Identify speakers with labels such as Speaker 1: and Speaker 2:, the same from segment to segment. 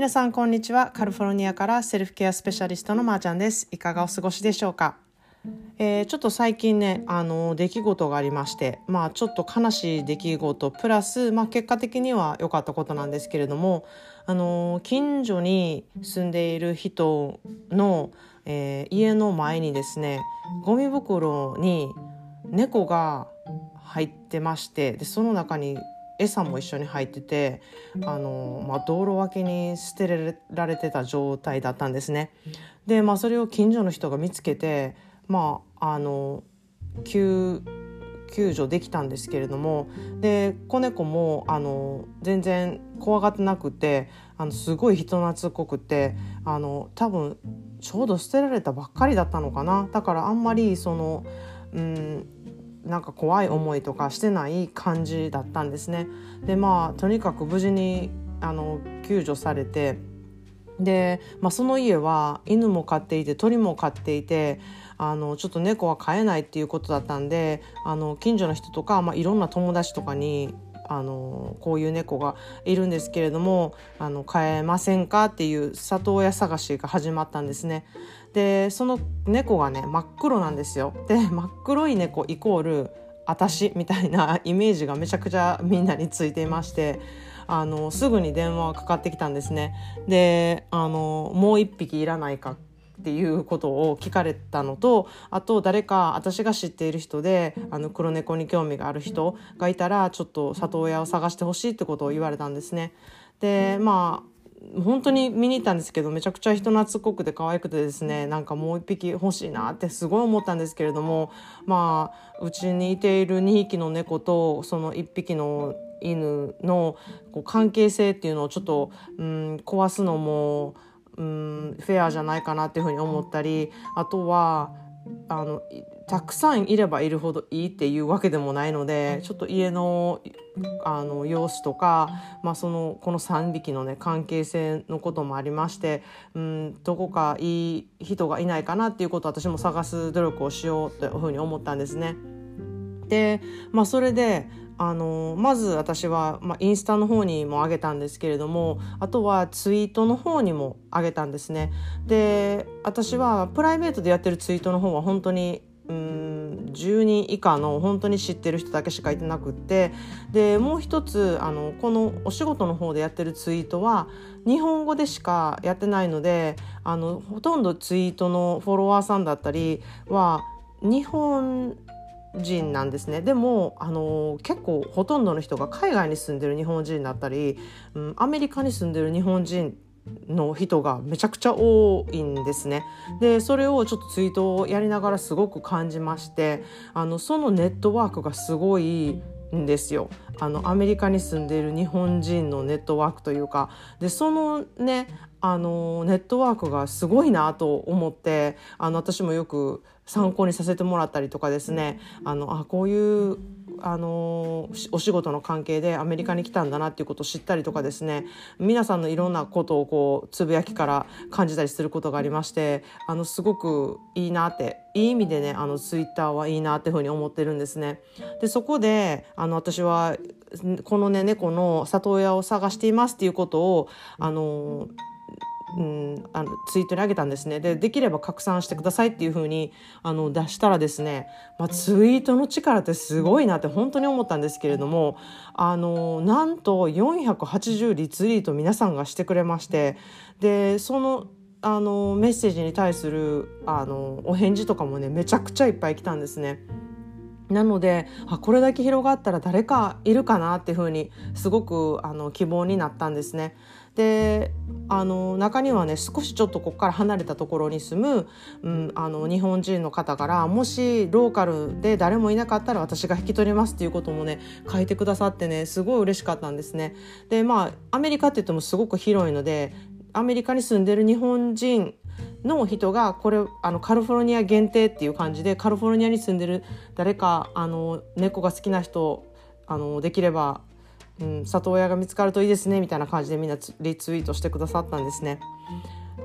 Speaker 1: 皆さんこんにちは。カリフォルニアからセルフケアスペシャリストのまーちゃんです。いかがお過ごしでしょうか、えー、ちょっと最近ねあの出来事がありましてまあちょっと悲しい出来事プラス、まあ、結果的には良かったことなんですけれどもあの近所に住んでいる人の、えー、家の前にですねゴミ袋に猫が入ってましてでその中に餌も一緒に入っててあの、まあ、道路脇に捨てられてた状態だったんですね。で、まあ、それを近所の人が見つけて、まあ、あの救救助できたんですけれどもで子猫もあの全然怖がってなくてあのすごい人懐っこくてあの多分ちょうど捨てられたばっかりだったのかなだからあんまりその、うん、なんか怖い思いとかしてない感じだったんですね。でまあとにかく無事にあの救助されてで、まあ、その家は犬も飼っていて鳥も飼っていてあのちょっと猫は飼えないっていうことだったんであの近所の人とか、まあ、いろんな友達とかにあのこういう猫がいるんですけれどもあの飼えませんかっていう里親探しが始まったんですね。でその猫がね真っ黒なんですよ。で真っ黒い猫イコール私みたいな イメージがめちゃくちゃみんなについていましてあのすぐに電話がかかってきたんですね。であのもう一匹いらないかっていうことを聞かれたのとあと誰か私が知っている人であの黒猫に興味がある人がいたらちょっと里親を探してほしいってことを言われたんですね。でまあ本当に見に行ったんですけどめちゃくちゃ人懐っこくて可愛くてですねなんかもう一匹欲しいなってすごい思ったんですけれどもまあうちにいている2匹の猫とその1匹の犬のこう関係性っていうのをちょっと、うん、壊すのもうんフェアじゃないかなっていうふうに思ったりあとはあのたくさんいればいるほどいいっていうわけでもないのでちょっと家のあの様子とか、まあ、そのこの3匹のね関係性のこともありましてうんどこかいい人がいないかなっていうことを私も探す努力をしようというふうに思ったんですね。で、まあ、それであのまず私は、まあ、インスタの方にも上げたんですけれどもあとはツイートの方にも上げたんですね。で私はプライベートでやってるツイートの方は本当にうん10人以下の本当に知ってる人だけしかいてなくってでもう一つあのこのお仕事の方でやってるツイートは日本語でしかやってないのであのほとんどツイートのフォロワーさんだったりは日本人なんですね。でもあの結構ほとんどの人が海外に住んでる日本人だったり、うん、アメリカに住んでる日本人の人がめちゃくちゃ多いんですね。でそれをちょっとツイートをやりながらすごく感じましてあのそのネットワークがすごいんですよ。あのアメリカに住んでいる日本人のネットワークというか。でそのねあのネットワークがすごいなと思ってあの私もよく参考にさせてもらったりとかですね。あのあこういうあのお仕事の関係でアメリカに来たんだなっていうことを知ったりとかですね皆さんのいろんなことをこうつぶやきから感じたりすることがありましてあのすごくいいなっていい意味でねあのツイッターはいいなっていうふうに思ってるんですね。でそこであの私はこのね猫の里親を探していますっていうことをあのうん、あのツイートに上げたんですねでできれば拡散してくださいっていうふうにあの出したらですね、まあ、ツイートの力ってすごいなって本当に思ったんですけれどもあのなんと480リツイート皆さんがしてくれましてでそのあのメッセージに対するあのお返事とかもねめちゃくちゃいっぱい来たんですね。なのであこれだけ広がったら誰かいるかなっていうふうにすごくあの希望になったんですね。であの中にはね少しちょっとここから離れたところに住む、うん、あの日本人の方からもしローカルで誰もいなかったら私が引き取りますっていうこともね書いてくださってねすごい嬉しかったんですね。でまあアメリカって言ってもすごく広いのでアメリカに住んでる日本人の人がこれあのカリフォルニア限定っていう感じでカリフォルニアに住んでる誰かあの猫が好きな人あのできれば、うん、里親が見つかるといいですねみたいな感じでみんなリツイートしてくださったんですね。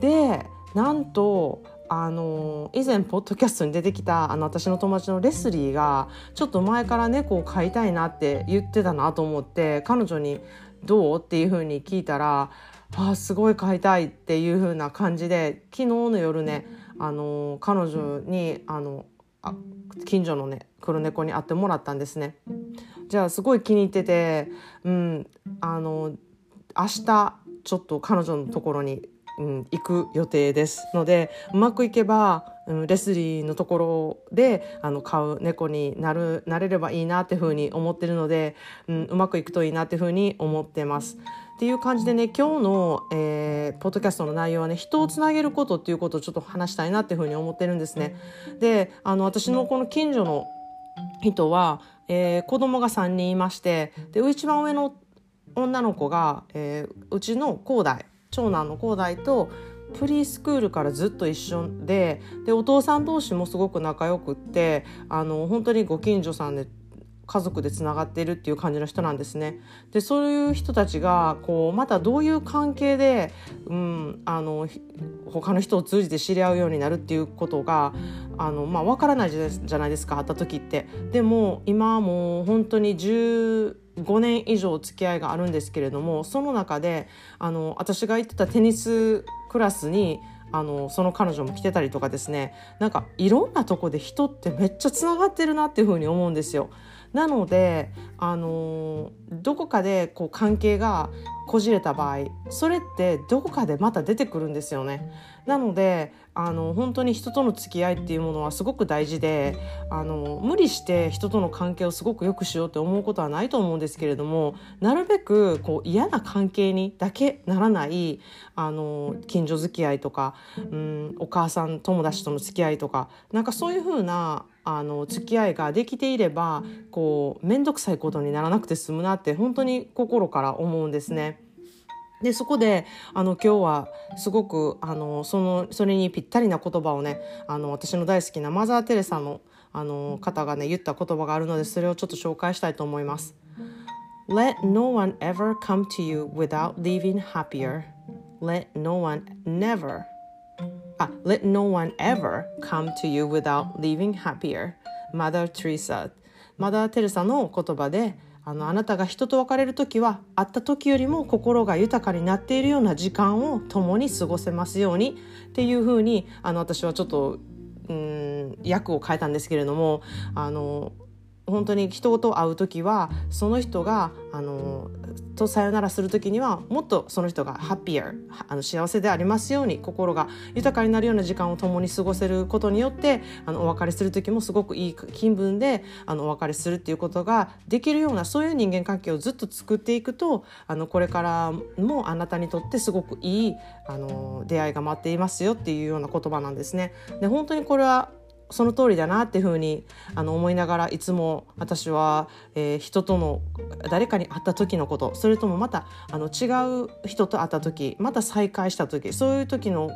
Speaker 1: でなんとあの以前ポッドキャストに出てきたあの私の友達のレスリーがちょっと前から猫を飼いたいなって言ってたなと思って彼女に「どう?」っていうふうに聞いたら「あすごい飼いたい」っていうふうな感じで昨日の夜ねあの彼女にあのあ近所のね黒猫に会ってもらったんですね。じゃあすごい気に入ってて、うん、あの明日ちょっと彼女のところにうん、行く予定ですのでうまくいけば、うん、レスリーのところであの飼う猫になるなれればいいなっていうふうに思ってるので、うん、うまくいくといいなっていうふうに思ってます。っていう感じでね今日の、えー、ポッドキャストの内容はね人をつなげることっていうことをちょっと話したいなっていうふうに思ってるんですね。であの私のこの近所の人は、えー、子供が3人いましてで一番上の女の子が、えー、うちの高大長男の高大とプリースクールからずっと一緒ででお父さん同士もすごく仲良くってあの本当にご近所さんで家族でつながっているっていう感じの人なんですね。でそういう人たちがこうまたどういう関係で、うん、あの他の人を通じて知り合うようになるっていうことがあの、まあ、分からないじゃないですか会った時って。でも今もう本当に15年以上付き合いがあるんですけれどもその中であの私が行ってたテニスクラスにあのその彼女も来てたりとかですねなんかいろんなとこで人ってめっちゃつながってるなっていうふうに思うんですよ。なのであのどこかでこう関係がこじれた場合それってどこかでまた出てくるんですよね。なのであの本当に人との付き合いっていうものはすごく大事であの無理して人との関係をすごく良くしようって思うことはないと思うんですけれどもなるべくこう嫌な関係にだけならないあの近所付き合いとか、うん、お母さん友達との付き合いとかなんかそういうふうなあの付き合いができていればこう面倒くさいことにならなくて済むなって本当に心から思うんですね。でそこであの今日はすごくあのそのそれにぴったりな言葉をねあの私の大好きなマザー・テレサのあの方がね言った言葉があるのでそれをちょっと紹介したいと思います。Let no one ever come to you without leaving happier. Let no one never あ Let no one ever come to you without leaving happier. Mother Teresa マダー・テレサの言葉であのあなたが人と別れる時は会った時よりも心が豊かになっているような時間を共に過ごせますようにっていうふうにあの私はちょっとうん訳を変えたんですけれどもあの本当に人と会う時はその人があのとさよならする時にはもっとその人がハッピーあの幸せでありますように心が豊かになるような時間を共に過ごせることによってあのお別れする時もすごくいい気分であのお別れするっていうことができるようなそういう人間関係をずっと作っていくとあのこれからもあなたにとってすごくいいあの出会いが待っていますよっていうような言葉なんですね。で本当にこれはその通りだなっていうふうにあの思いながらいつも私は、えー、人との誰かに会った時のことそれともまたあの違う人と会った時また再会した時そういう時の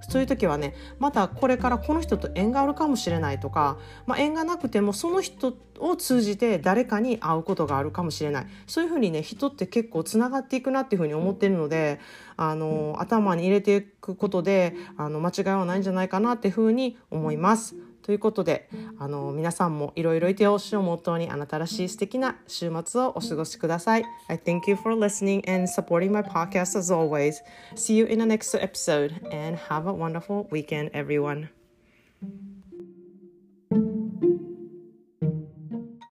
Speaker 1: そういう時はねまたこれからこの人と縁があるかもしれないとか、まあ、縁がなくてもその人を通じて誰かに会うことがあるかもしれないそういうふうにね人って結構つながっていくなっていうふうに思ってるのであの頭に入れていくことであの間違いはないんじゃないかなっていうふうに思います。ということであの皆さんもいろいろいてほしいをもとにあなたらしい素敵な週末をお過ごしください。I thank you for listening and supporting my podcast as always. See you in the next episode and have a wonderful weekend everyone.